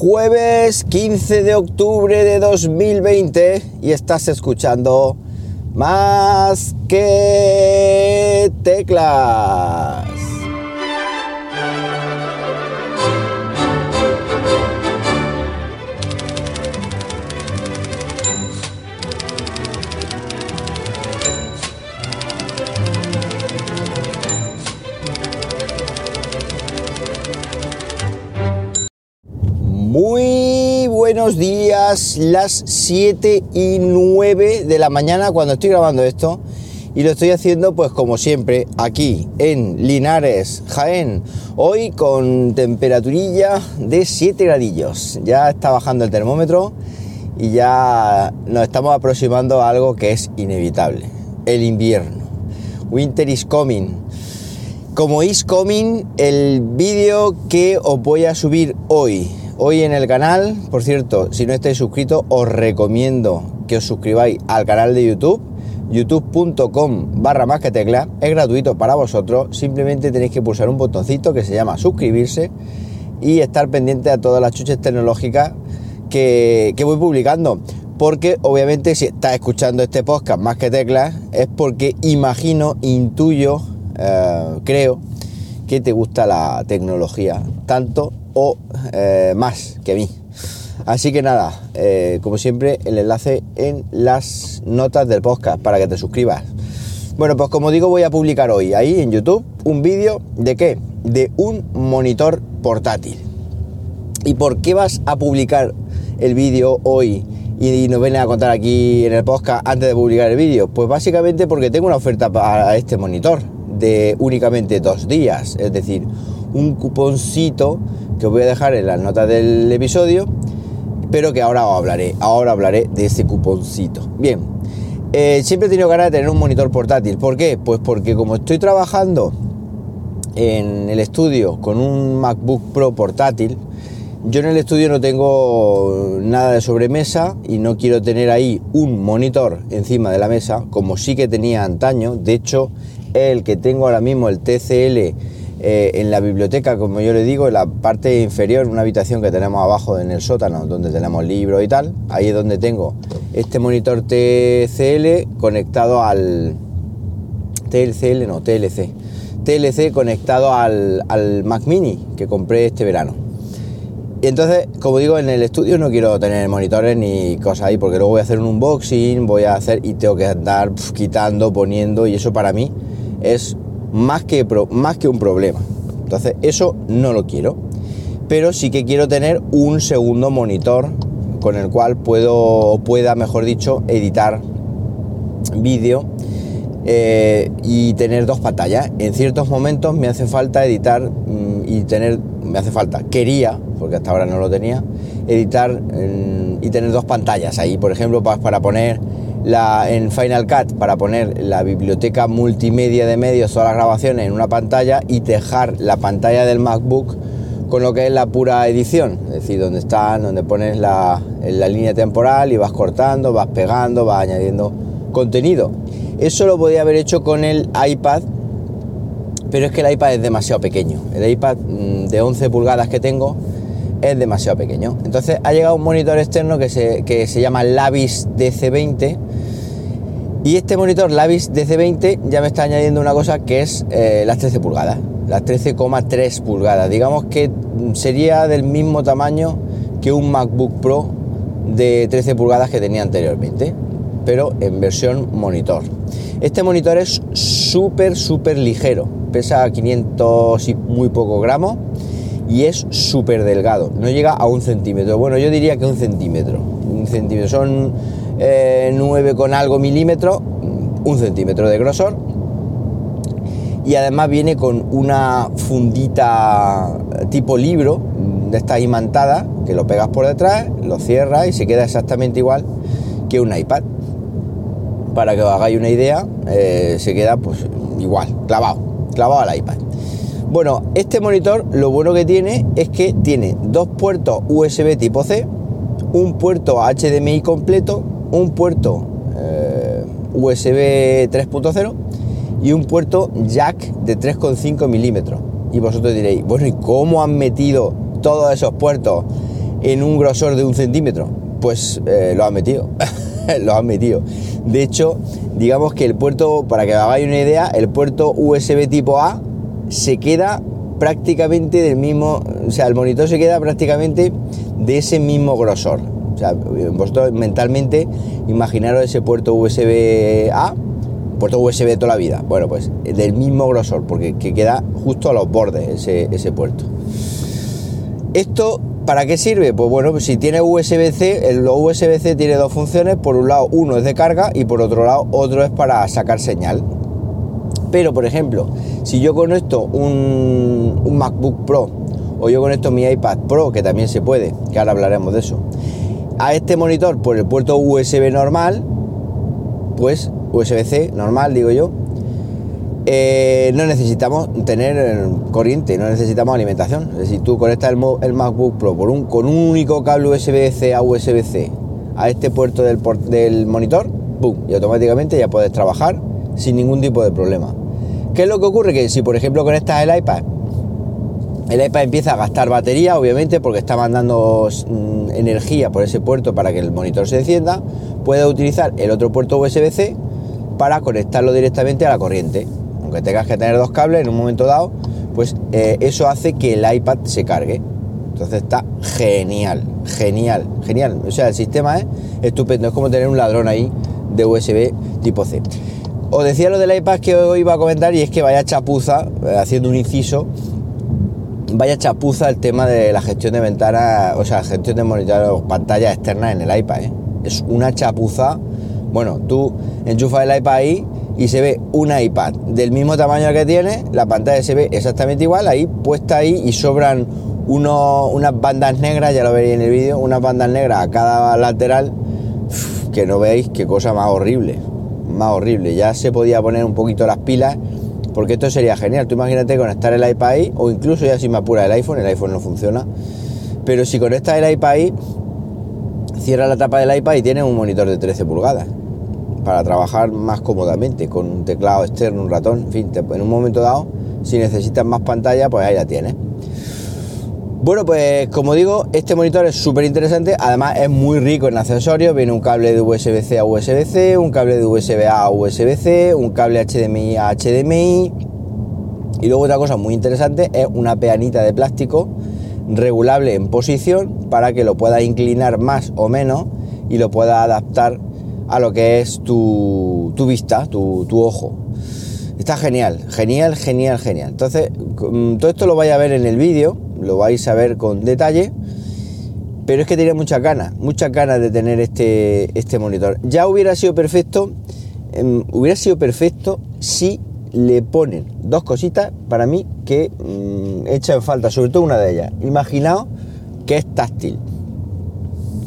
Jueves 15 de octubre de 2020 y estás escuchando más que teclas. Días, las 7 y 9 de la mañana cuando estoy grabando esto y lo estoy haciendo pues como siempre aquí en Linares, Jaén, hoy con temperaturilla de 7 gradillos, ya está bajando el termómetro y ya nos estamos aproximando a algo que es inevitable, el invierno. Winter is coming. Como is coming, el vídeo que os voy a subir hoy Hoy en el canal, por cierto, si no estáis suscritos, os recomiendo que os suscribáis al canal de YouTube, youtube.com barra más que tecla, es gratuito para vosotros, simplemente tenéis que pulsar un botoncito que se llama suscribirse y estar pendiente a todas las chuches tecnológicas que, voy publicando. Porque obviamente si estás escuchando este podcast más que teclas, es porque imagino, intuyo, eh, creo que te gusta la tecnología tanto o eh, más que mí. Así que nada, eh, como siempre, el enlace en las notas del podcast para que te suscribas. Bueno, pues como digo, voy a publicar hoy ahí en YouTube un vídeo de qué? De un monitor portátil. ¿Y por qué vas a publicar el vídeo hoy y nos viene a contar aquí en el podcast antes de publicar el vídeo? Pues básicamente porque tengo una oferta para este monitor de únicamente dos días, es decir, un cuponcito que os voy a dejar en las notas del episodio, pero que ahora os hablaré, ahora hablaré de ese cuponcito. Bien, eh, siempre he tenido ganas de tener un monitor portátil. ¿Por qué? Pues porque como estoy trabajando en el estudio con un MacBook Pro portátil, yo en el estudio no tengo nada de sobremesa y no quiero tener ahí un monitor encima de la mesa, como sí que tenía antaño. De hecho, el que tengo ahora mismo, el TCL eh, en la biblioteca, como yo le digo, en la parte inferior, una habitación que tenemos abajo en el sótano, donde tenemos libros y tal, ahí es donde tengo este monitor TCL conectado al TLCL, no, TLC. TLC conectado al, al Mac Mini que compré este verano. Y entonces, como digo, en el estudio no quiero tener monitores ni cosas ahí, porque luego voy a hacer un unboxing, voy a hacer y tengo que andar quitando, poniendo, y eso para mí es más que, más que un problema. Entonces, eso no lo quiero. Pero sí que quiero tener un segundo monitor con el cual puedo, pueda, mejor dicho, editar vídeo eh, y tener dos pantallas. En ciertos momentos me hace falta editar mm, y tener, me hace falta, quería, porque hasta ahora no lo tenía, editar mm, y tener dos pantallas ahí, por ejemplo, para poner la, en Final Cut para poner la biblioteca multimedia de medios, todas las grabaciones en una pantalla y dejar la pantalla del MacBook con lo que es la pura edición, es decir, donde están, donde pones la, la línea temporal y vas cortando, vas pegando, vas añadiendo contenido. Eso lo podía haber hecho con el iPad, pero es que el iPad es demasiado pequeño. El iPad mm, de 11 pulgadas que tengo es demasiado pequeño. Entonces ha llegado un monitor externo que se, que se llama Lavis DC20 y este monitor Lavis DC20 ya me está añadiendo una cosa que es eh, las 13 pulgadas, las 13,3 pulgadas. Digamos que sería del mismo tamaño que un MacBook Pro de 13 pulgadas que tenía anteriormente, pero en versión monitor. Este monitor es súper, súper ligero, pesa 500 y muy pocos gramos y es súper delgado, no llega a un centímetro. Bueno, yo diría que un centímetro. Un centímetro son 9 eh, con algo milímetros, un centímetro de grosor. Y además viene con una fundita tipo libro de esta imantada que lo pegas por detrás, lo cierras y se queda exactamente igual que un iPad. Para que os hagáis una idea, eh, se queda pues igual, clavado, clavado al iPad. Bueno, este monitor lo bueno que tiene es que tiene dos puertos USB tipo C, un puerto HDMI completo, un puerto eh, USB 3.0 y un puerto jack de 3,5 milímetros. Y vosotros diréis, bueno, ¿y cómo han metido todos esos puertos en un grosor de un centímetro. Pues eh, lo han metido. lo han metido. De hecho, digamos que el puerto, para que hagáis una idea, el puerto USB tipo A se queda prácticamente del mismo, o sea, el monitor se queda prácticamente de ese mismo grosor. O sea, vosotros mentalmente imaginaros ese puerto USB A, puerto USB toda la vida. Bueno, pues del mismo grosor, porque que queda justo a los bordes ese, ese puerto. Esto ¿Para qué sirve? Pues bueno, pues si tiene USB-C, el USB-C tiene dos funciones. Por un lado, uno es de carga y por otro lado, otro es para sacar señal. Pero, por ejemplo, si yo conecto un, un MacBook Pro o yo conecto mi iPad Pro, que también se puede, que ahora hablaremos de eso, a este monitor por el puerto USB normal, pues USB-C normal, digo yo, eh, no necesitamos tener corriente, no necesitamos alimentación. Es decir, tú conectas el, MacBook Pro con un único cable USB-C a USB-C a este puerto del, del monitor, ¡pum! Y automáticamente ya puedes trabajar sin ningún tipo de problema. ¿Qué es lo que ocurre? Que si por ejemplo conectas el iPad, el iPad empieza a gastar batería, obviamente, porque está mandando mm, energía por ese puerto para que el monitor se encienda, puedes utilizar el otro puerto USB-C para conectarlo directamente a la corriente aunque tengas que tener dos cables en un momento dado, pues eh, eso hace que el iPad se cargue. Entonces está genial, genial, genial. O sea, el sistema es estupendo, es como tener un ladrón ahí de USB tipo C. Os decía lo del iPad que hoy iba a comentar y es que vaya chapuza, eh, haciendo un inciso, vaya chapuza el tema de la gestión de ventanas, o sea, gestión de monitor pantalla externa en el iPad. ¿eh? Es una chapuza. Bueno, tú enchufas el iPad ahí y se ve un iPad del mismo tamaño que tiene, la pantalla se ve exactamente igual, ahí puesta ahí y sobran unas bandas negras, ya lo veréis en el vídeo, unas bandas negras a cada lateral, que no veis qué cosa más horrible, más horrible. Ya se podía poner un poquito las pilas, porque esto sería genial. Tú imagínate conectar el iPad ahí, o incluso ya si me apura el iPhone, el iPhone no funciona, pero si conectas el iPad ahí, cierra la tapa del iPad y tienes un monitor de 13 pulgadas para trabajar más cómodamente, con un teclado externo, un ratón, en fin, en un momento dado, si necesitas más pantalla, pues ahí la tienes. Bueno, pues como digo, este monitor es súper interesante, además es muy rico en accesorios, viene un cable de USB-C a USB-C, un cable de USB-A a USB-C, un cable HDMI a HDMI, y luego otra cosa muy interesante es una peanita de plástico regulable en posición para que lo pueda inclinar más o menos y lo pueda adaptar a lo que es tu, vista, tu, ojo. Está genial, genial, genial, genial. Entonces, mm, todo esto lo vais a ver en el vídeo, lo vais a ver con detalle, pero es que tenía muchas ganas, muchas ganas de tener este, este monitor. Ya hubiera sido perfecto, em, hubiera sido perfecto si le ponen dos cositas para mí que mm, echan falta, sobre todo una de ellas. Imaginaos que es táctil.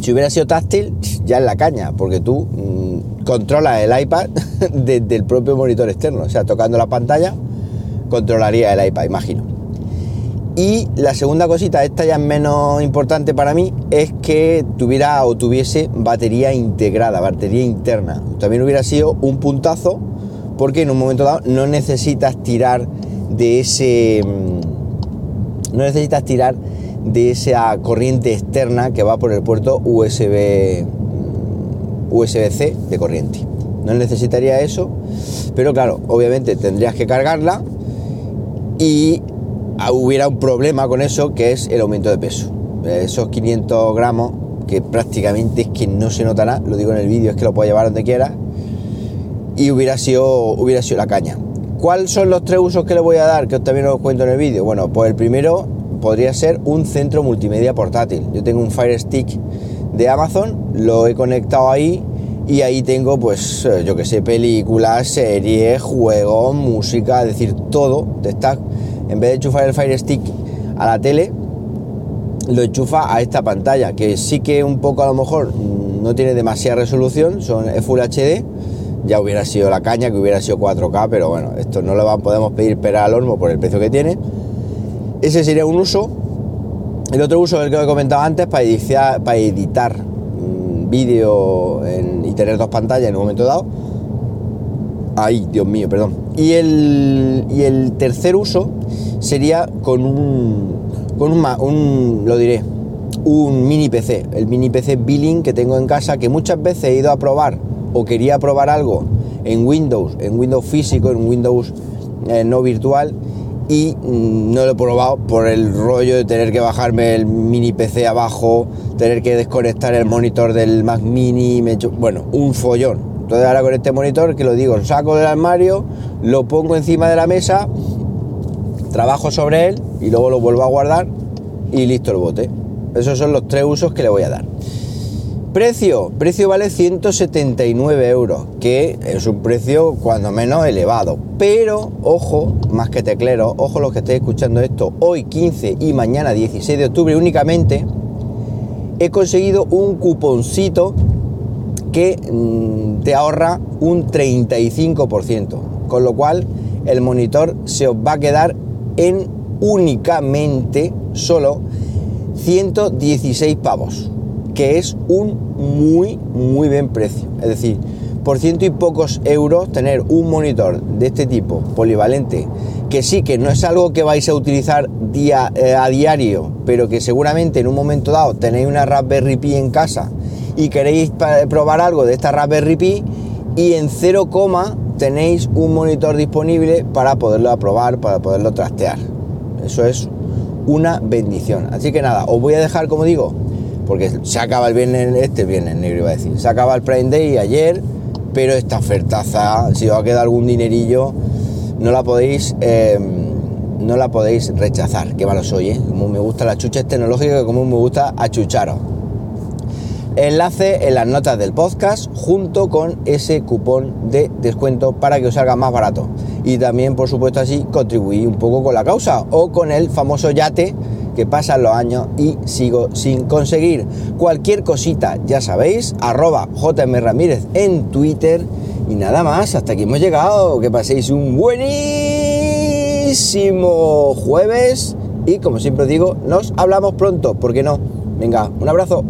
Si hubiera sido táctil, ya es la caña, porque tú mm, controlas el iPad desde el propio monitor externo. O sea, tocando la pantalla, controlaría el iPad, imagino. Y la segunda cosita, esta ya es menos importante para mí, es que tuviera o tuviese batería integrada, batería interna. También hubiera sido un puntazo, porque en un momento dado no necesitas tirar de ese. Mm, no necesitas tirar de esa corriente externa que va por el puerto USB USB-C de corriente. No necesitaría eso, pero claro, obviamente tendrías que cargarla y hubiera un problema con eso que es el aumento de peso. Esos 500 gramos que prácticamente es que no se notará, lo digo en el vídeo, es que lo puedo llevar donde quiera y hubiera sido, hubiera sido la caña. ¿Cuáles son los tres usos que le voy a dar? Que también os cuento en el vídeo. Bueno, pues el primero podría ser un centro multimedia portátil. Yo tengo un Fire Stick de Amazon, lo he conectado ahí y ahí tengo pues eh, yo que sé, películas, series, juegos, música, es decir, todo. Está, en vez de enchufar el Fire Stick a la tele, lo enchufa a esta pantalla, que sí que un poco a lo mejor no tiene demasiada resolución, son Full HD, ya hubiera sido la caña que hubiera sido 4K, pero bueno, esto no lo podemos pedir pera al horno por el precio que tiene. Ese sería un uso. El otro uso, el que he comentado antes, para editar, para editar vídeo y tener dos pantallas en un momento dado. Ay, Dios mío, perdón. Y el, y el tercer uso sería con un, con un, lo diré, un mini PC, el mini PC Billing que tengo en casa, que muchas veces he ido a probar o quería probar algo en Windows, en Windows físico, en Windows eh, no virtual, y mm, no lo he probado por el rollo de tener que bajarme el mini PC abajo, tener que desconectar el monitor del Mac Mini, bueno, un follón. Entonces ahora con este monitor que lo digo, lo saco del armario, lo pongo encima de la mesa, trabajo sobre él y luego lo vuelvo a guardar y listo el bote. Esos son los tres usos que le voy a dar. Precio, precio vale 179 euros, que es un precio cuando menos elevado. Pero, ojo, más que teclero, ojo los que estéis escuchando esto, hoy 15 y mañana 16 de octubre únicamente, he conseguido un cuponcito que mm, te ahorra un 35%. Con lo cual, el monitor se os va a quedar en únicamente solo 116 pavos que es un muy, muy buen precio. Es decir, por ciento y pocos euros tener un monitor de este tipo, polivalente, que sí que no es algo que vais a utilizar día, eh, a diario, pero que seguramente en un momento dado tenéis una Raspberry Pi en casa y queréis probar algo de esta Raspberry Pi y en 0, tenéis un monitor disponible para poderlo aprobar, para poderlo trastear. Eso es una bendición. Así que nada, os voy a dejar, como digo, porque se acaba el viernes, este viernes negro iba a decir, se acaba el Prime Day ayer, pero esta ofertaza, si os ha quedado algún dinerillo, no la podéis, eh, no la podéis rechazar, que malo soy, ¿eh? como me gusta la chucha tecnológica, como me gusta achucharos. Enlace en las notas del podcast junto con ese cupón de descuento para que os salga más barato. Y también, por supuesto, así contribuir un poco con la causa o con el famoso yate que pasan los años y sigo sin conseguir. Cualquier cosita, ya sabéis, arroba JM Ramírez en Twitter. Y nada más, hasta aquí hemos llegado. Que paséis un buenísimo jueves. Y como siempre digo, nos hablamos pronto, ¿por qué no? Venga, un abrazo.